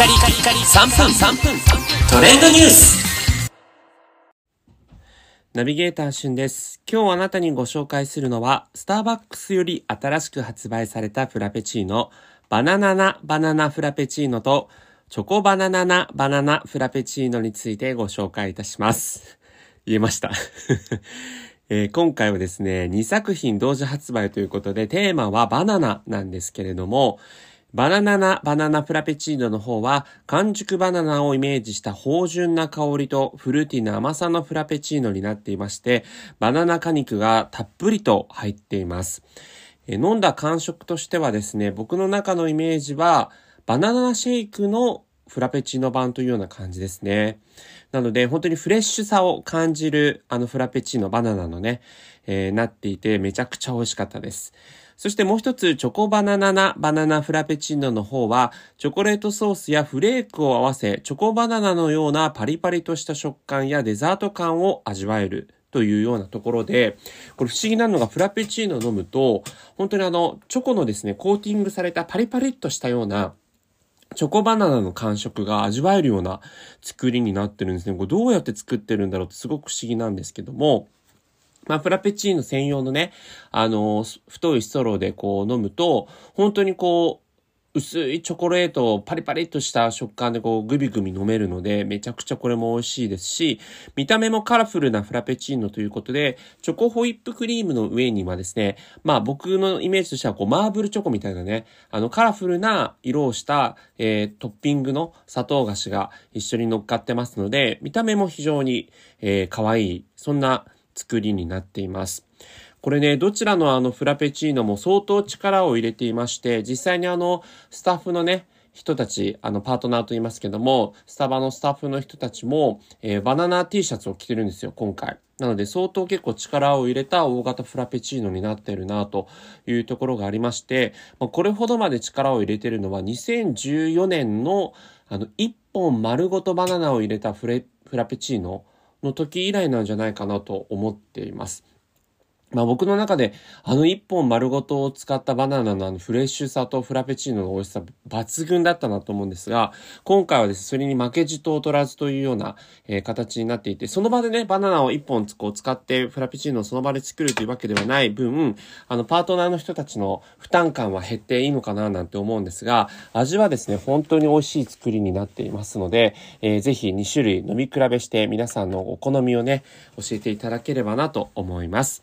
カリカリカリ3分3分トレンドニュースナビゲーターしんです。今日あなたにご紹介するのは、スターバックスより新しく発売されたフラペチーノ、バナナナバナナフラペチーノと、チョコバナナナバナナフラペチーノについてご紹介いたします。言えました。えー今回はですね、2作品同時発売ということで、テーマはバナナなんですけれども、バナナナバナナフラペチーノの方は、完熟バナナをイメージした芳醇な香りとフルーティーな甘さのフラペチーノになっていまして、バナナ果肉がたっぷりと入っています。え飲んだ感触としてはですね、僕の中のイメージは、バナナシェイクのフラペチーノ版というような感じですね。なので、本当にフレッシュさを感じる、あのフラペチーノバナナのね、えーなっていて、めちゃくちゃ美味しかったです。そしてもう一つ、チョコバナナナバナナフラペチーノの方は、チョコレートソースやフレークを合わせ、チョコバナナのようなパリパリとした食感やデザート感を味わえる。というようなところで、これ不思議なのがフラペチーノを飲むと、本当にあの、チョコのですね、コーティングされたパリパリっとしたような、チョコバナナの感触が味わえるような作りになってるんですね。これどうやって作ってるんだろうってすごく不思議なんですけども、まあ、フラペチーノ専用のね、あの、太いストローでこう飲むと、本当にこう、薄いチョコレートをパリパリっとした食感でこうグビグビ飲めるので、めちゃくちゃこれも美味しいですし、見た目もカラフルなフラペチーノということで、チョコホイップクリームの上にはですね、まあ僕のイメージとしてはこうマーブルチョコみたいなね、あのカラフルな色をした、えートッピングの砂糖菓子が一緒に乗っかってますので、見た目も非常に、えー可愛い、そんな作りになっています。これね、どちらのあのフラペチーノも相当力を入れていまして、実際にあの、スタッフのね、人たち、あの、パートナーと言いますけども、スタバのスタッフの人たちも、えーバナナ T シャツを着てるんですよ、今回。なので、相当結構力を入れた大型フラペチーノになってるな、というところがありまして、まあこれほどまで力を入れてるのは、2014年の、あの、1本丸ごとバナナを入れたフレ、フラペチーノの時以来なんじゃないかなと思っています。まあ僕の中であの一本丸ごとを使ったバナナのあのフレッシュさとフラペチーノの美味しさ抜群だったなと思うんですが、今回はですね、それに負けじと劣らずというような、えー形になっていて、その場でね、バナナを一本こう使ってフラペチーノをその場で作るというわけではない分、あのパートナーの人たちの負担感は減っていいのかななんて思うんですが、味はですね、本当に美味しい作りになっていますので、えーぜひ2種類飲み比べして皆さんのお好みをね、教えていただければなと思います。